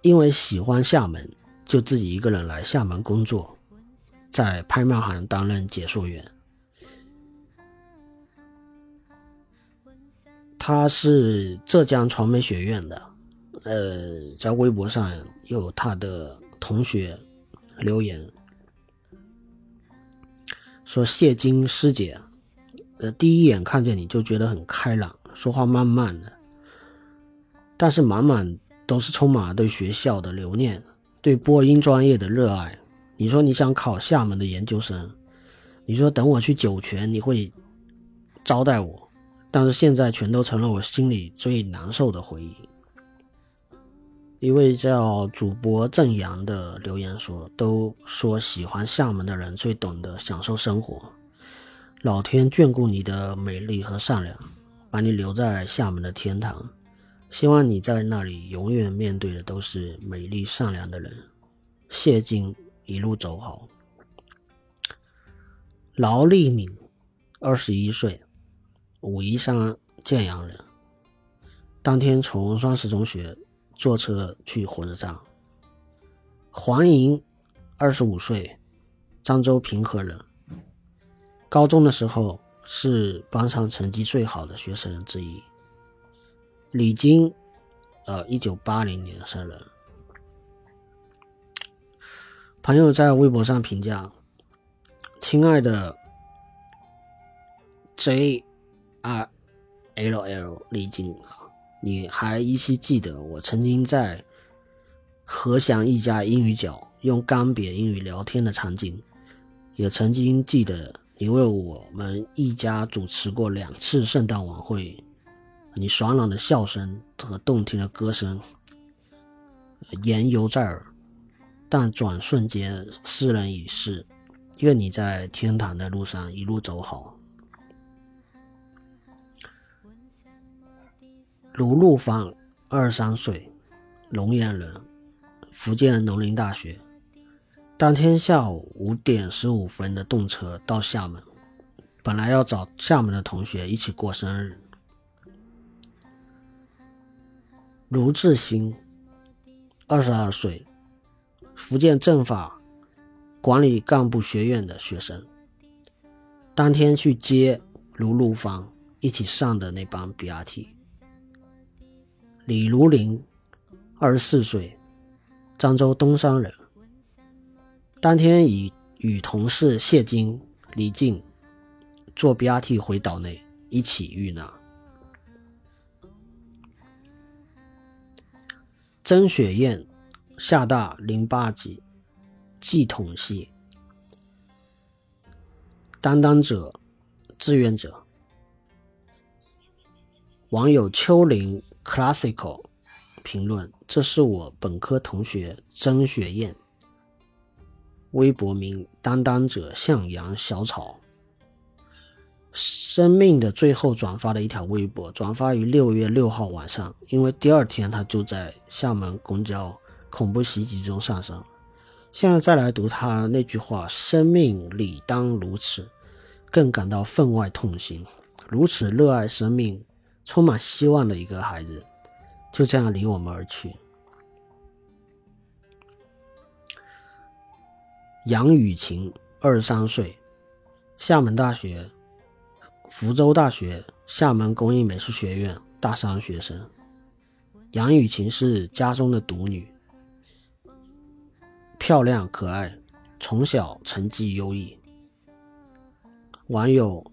因为喜欢厦门，就自己一个人来厦门工作，在拍卖行担任解说员。他是浙江传媒学院的。呃，在微博上有他的同学留言说：“谢金师姐，呃，第一眼看见你就觉得很开朗，说话慢慢的，但是满满都是充满了对学校的留念，对播音专业的热爱。你说你想考厦门的研究生，你说等我去酒泉你会招待我，但是现在全都成了我心里最难受的回忆。”一位叫主播郑阳的留言说：“都说喜欢厦门的人最懂得享受生活，老天眷顾你的美丽和善良，把你留在厦门的天堂。希望你在那里永远面对的都是美丽善良的人。谢金一路走好。”劳立敏，二十一岁，武夷山建阳人，当天从双十中学。坐车去火车站。黄莹，二十五岁，漳州平和人。高中的时候是班上成绩最好的学生之一。李晶，呃，一九八零年生人。朋友在微博上评价：“亲爱的 J R L L 李晶啊。”你还依稀记得我曾经在和祥一家英语角用干瘪英语聊天的场景，也曾经记得你为我们一家主持过两次圣诞晚会，你爽朗的笑声和动听的歌声言犹在耳，但转瞬间斯人已逝。愿你在天堂的路上一路走好。卢路芳，二十三岁，龙岩人，福建农林大学。当天下午五点十五分的动车到厦门，本来要找厦门的同学一起过生日。卢志兴，二十二岁，福建政法管理干部学院的学生。当天去接卢路芳，一起上的那班 BRT。李如林，二十四岁，漳州东山人。当天已与同事谢金、李静坐 BRT 回岛内，一起遇难。曾雪燕，厦大零八级，系统系。担当者，志愿者。网友秋林。Classical 评论：这是我本科同学曾雪燕，微博名担当者向阳小草。生命的最后转发的一条微博，转发于六月六号晚上，因为第二天他就在厦门公交恐怖袭击中丧生。现在再来读他那句话：“生命理当如此”，更感到分外痛心。如此热爱生命。充满希望的一个孩子，就这样离我们而去。杨雨晴，二十三岁，厦门大学、福州大学、厦门工艺美术学院大三学生。杨雨晴是家中的独女，漂亮可爱，从小成绩优异。网友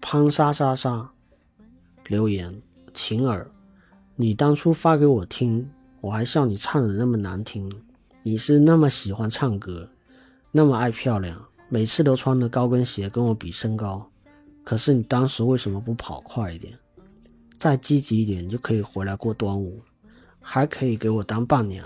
潘莎莎莎留言：晴儿，你当初发给我听，我还笑你唱的那么难听。你是那么喜欢唱歌，那么爱漂亮，每次都穿着高跟鞋跟我比身高。可是你当时为什么不跑快一点，再积极一点，你就可以回来过端午，还可以给我当伴娘。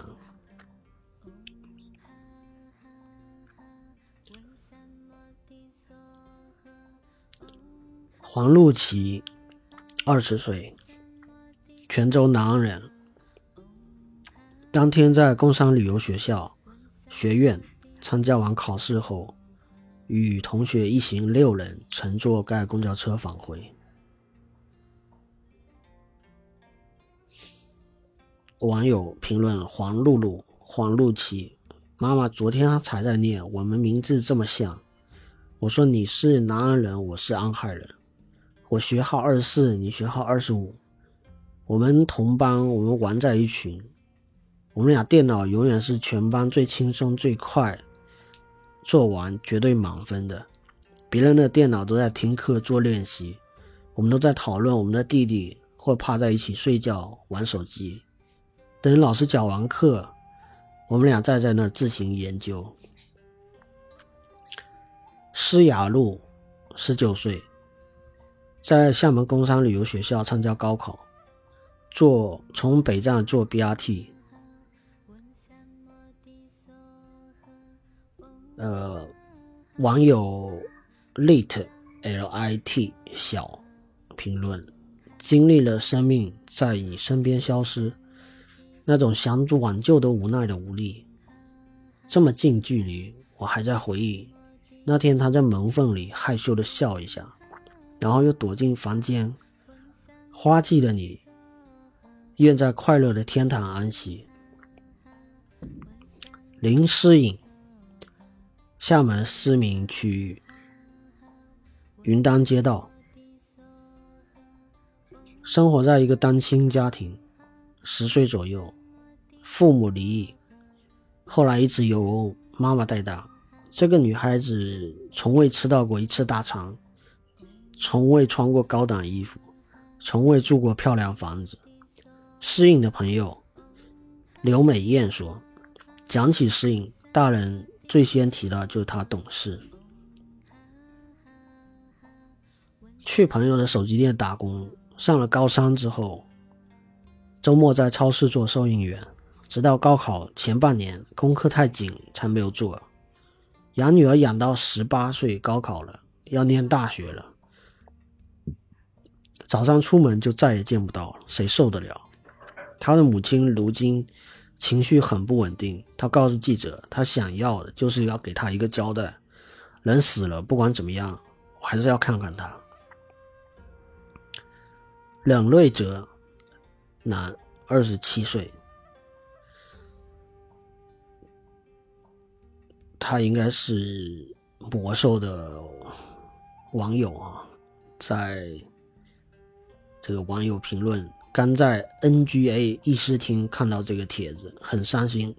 黄露琪，二十岁，泉州南安人。当天在工商旅游学校学院参加完考试后，与同学一行六人乘坐该公交车返回。网友评论：黄露露、黄露琪，妈妈昨天才在念，我们名字这么像。我说你是南安人，我是安海人。我学号二十四，你学号二十五，我们同班，我们玩在一群。我们俩电脑永远是全班最轻松最快，做完绝对满分的。别人的电脑都在听课做练习，我们都在讨论我们的弟弟，或趴在一起睡觉玩手机。等老师讲完课，我们俩再在那儿自行研究。施雅露，十九岁，在厦门工商旅游学校参加高考，坐从北站坐 BRT。呃，网友 lit l i t 小评论：经历了生命在你身边消失，那种想挽救都无奈的无力。这么近距离，我还在回忆那天他在门缝里害羞的笑一下，然后又躲进房间。花季的你，愿在快乐的天堂安息。林诗颖。厦门思明区云丹街道，生活在一个单亲家庭，十岁左右，父母离异，后来一直由妈妈带大。这个女孩子从未吃到过一次大餐，从未穿过高档衣服，从未住过漂亮房子。适应的朋友刘美艳说：“讲起适应，大人。”最先提到就是他懂事，去朋友的手机店打工，上了高三之后，周末在超市做收银员，直到高考前半年功课太紧才没有做。养女儿养到十八岁高考了，要念大学了，早上出门就再也见不到了，谁受得了？他的母亲如今。情绪很不稳定，他告诉记者，他想要的就是要给他一个交代。人死了，不管怎么样，我还是要看看他。冷瑞哲，男，二十七岁，他应该是魔兽的网友啊，在这个网友评论。刚在 NGA 议事厅看到这个帖子，很伤心。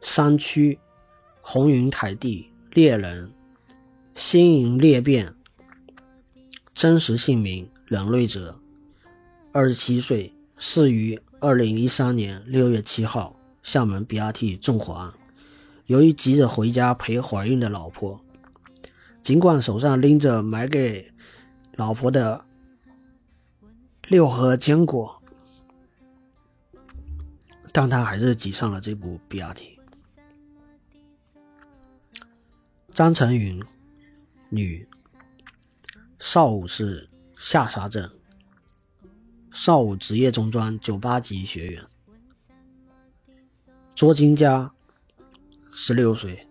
山区红云台地猎人新营裂变，真实姓名冷瑞哲，二十七岁，死于二零一三年六月七号厦门 BRT 纵火案。由于急着回家陪怀孕的老婆，尽管手上拎着买给老婆的六盒坚果。但他还是挤上了这部 BRT。张成云，女，邵武市下沙镇，邵武职业中专九八级学员。卓金佳，十六岁，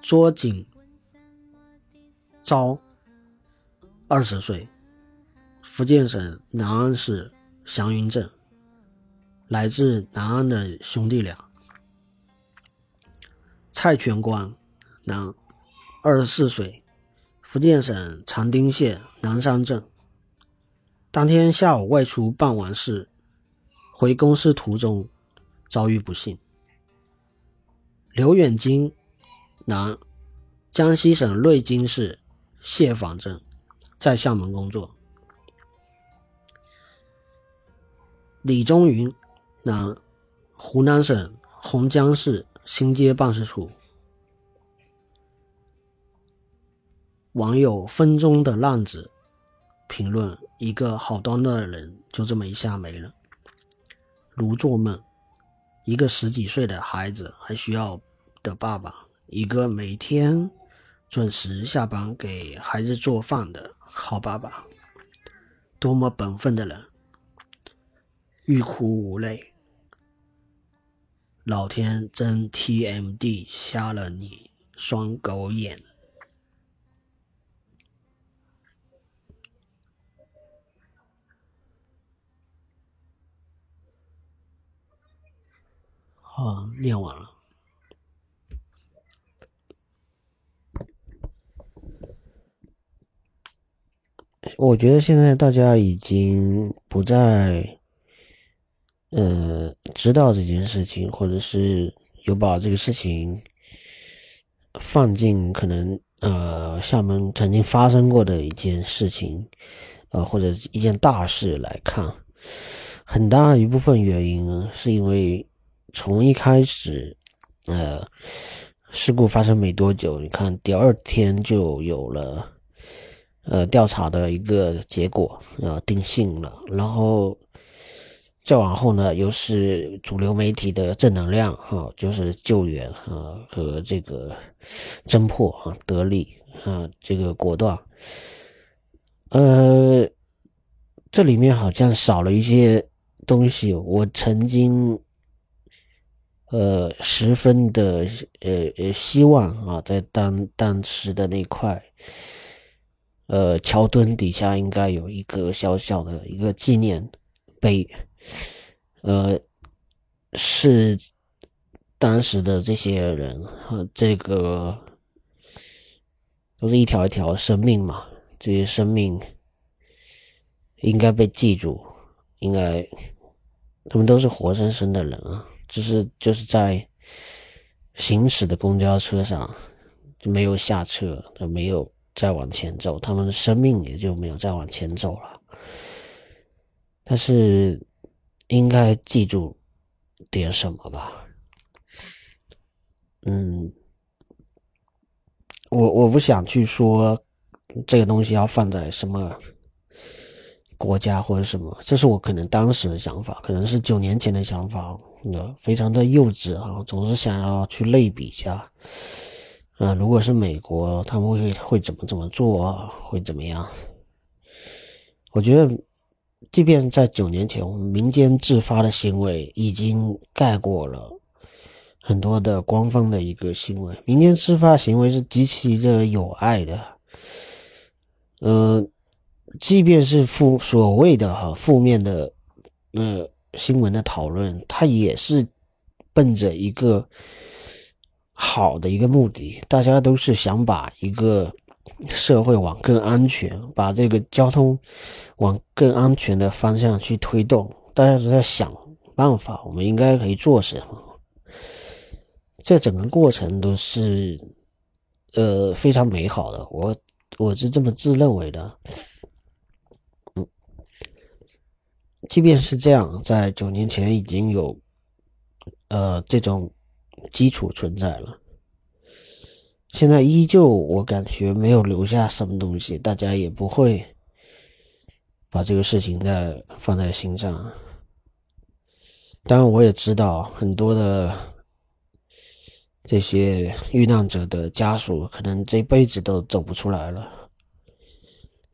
卓锦昭，二十岁，福建省南安市祥云镇。来自南安的兄弟俩。蔡全光，男，二十四岁，福建省长汀县南山镇。当天下午外出办完事，回公司途中遭遇不幸。刘远金，男，江西省瑞金市谢坊镇，在厦门工作。李忠云，男，湖南省洪江市新街办事处。网友风中的浪子评论。一个好端端的人就这么一下没了，如做梦。一个十几岁的孩子还需要的爸爸，一个每天准时下班给孩子做饭的好爸爸，多么本分的人，欲哭无泪。老天真 TMD 瞎了你双狗眼。啊，念完了。我觉得现在大家已经不再，呃，知道这件事情，或者是有把这个事情放进可能呃厦门曾经发生过的一件事情，呃或者一件大事来看，很大一部分原因呢，是因为。从一开始，呃，事故发生没多久，你看第二天就有了，呃，调查的一个结果，呃，定性了。然后再往后呢，又是主流媒体的正能量，哈，就是救援啊和这个侦破啊得力啊这个果断。呃，这里面好像少了一些东西，我曾经。呃，十分的呃呃希望啊，在当当时的那块，呃桥墩底下应该有一个小小的一个纪念碑，呃，是当时的这些人和这个都是一条一条生命嘛，这些生命应该被记住，应该他们都是活生生的人啊。就是就是在行驶的公交车上就没有下车，就没有再往前走，他们的生命也就没有再往前走了。但是应该记住点什么吧？嗯，我我不想去说这个东西要放在什么。国家或者什么，这是我可能当时的想法，可能是九年前的想法，呃，非常的幼稚啊，总是想要去类比一下，啊，如果是美国，他们会会怎么怎么做，会怎么样？我觉得，即便在九年前，我们民间自发的行为已经盖过了很多的官方的一个行为，民间自发行为是极其的有爱的，嗯。即便是负所谓的哈负面的呃新闻的讨论，它也是奔着一个好的一个目的，大家都是想把一个社会往更安全，把这个交通往更安全的方向去推动，大家都在想办法，我们应该可以做什么？这整个过程都是呃非常美好的，我我是这么自认为的。嗯即便是这样，在九年前已经有，呃，这种基础存在了。现在依旧，我感觉没有留下什么东西，大家也不会把这个事情再放在心上。当然，我也知道很多的这些遇难者的家属，可能这辈子都走不出来了，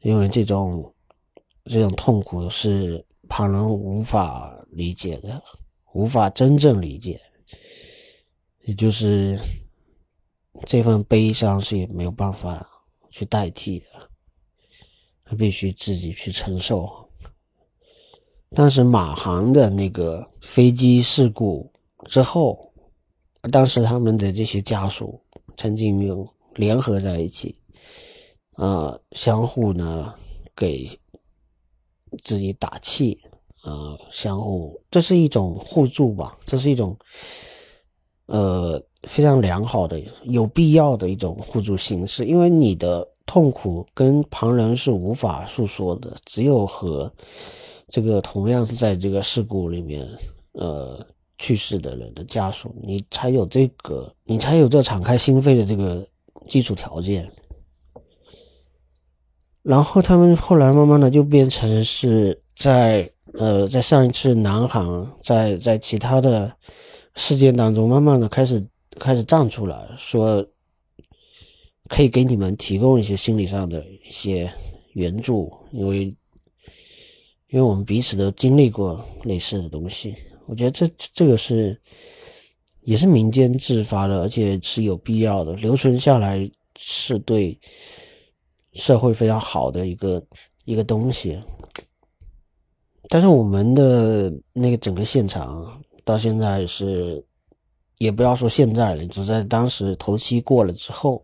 因为这种这种痛苦是。旁人无法理解的，无法真正理解，也就是这份悲伤是也没有办法去代替的，他必须自己去承受。当时马航的那个飞机事故之后，当时他们的这些家属曾经有联合在一起，啊，相互呢给自己打气，啊，相互，这是一种互助吧，这是一种，呃，非常良好的、有必要的一种互助形式，因为你的痛苦跟旁人是无法诉说的，只有和。这个同样是在这个事故里面，呃，去世的人的家属，你才有这个，你才有这敞开心扉的这个基础条件。然后他们后来慢慢的就变成是在呃，在上一次南航在在其他的事件当中，慢慢的开始开始站出来说，可以给你们提供一些心理上的一些援助，因为。因为我们彼此都经历过类似的东西，我觉得这这个是也是民间自发的，而且是有必要的，留存下来是对社会非常好的一个一个东西。但是我们的那个整个现场到现在是，也不要说现在了，就在当时头七过了之后，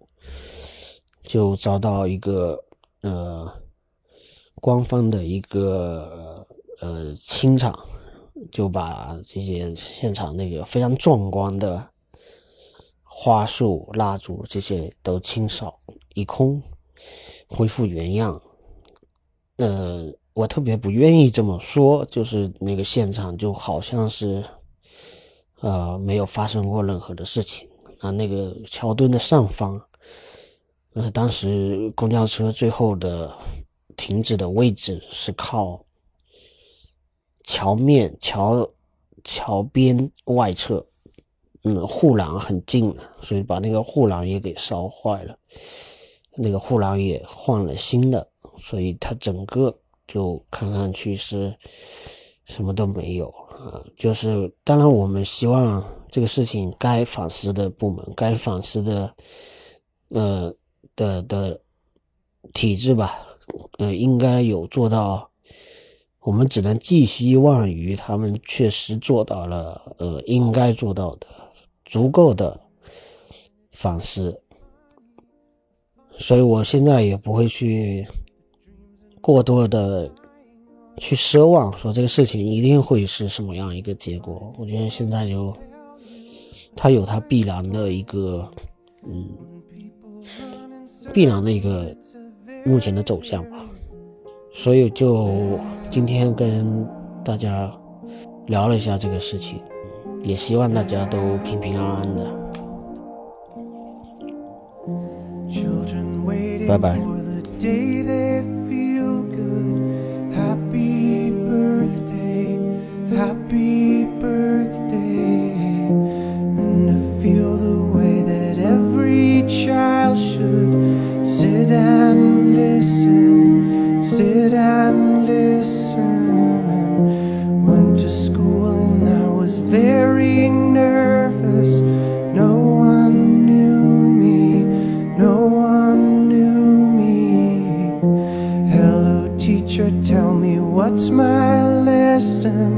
就遭到一个呃。官方的一个呃清场，就把这些现场那个非常壮观的花束、蜡烛这些都清扫一空，恢复原样。呃，我特别不愿意这么说，就是那个现场就好像是呃没有发生过任何的事情啊。那个桥墩的上方，呃，当时公交车最后的。停止的位置是靠桥面、桥桥边外侧，嗯，护栏很近的，所以把那个护栏也给烧坏了，那个护栏也换了新的，所以它整个就看上去是什么都没有啊。就是当然，我们希望这个事情该反思的部门、该反思的呃的的体制吧。呃，应该有做到，我们只能寄希望于他们确实做到了，呃，应该做到的足够的反思。所以我现在也不会去过多的去奢望说这个事情一定会是什么样一个结果。我觉得现在就，它有它必然的一个，嗯，必然的一个。目前的走向吧，所以就今天跟大家聊了一下这个事情，也希望大家都平平安安的。拜拜。I should sit and listen, sit and listen. Went to school and I was very nervous. No one knew me, no one knew me. Hello, teacher, tell me what's my lesson.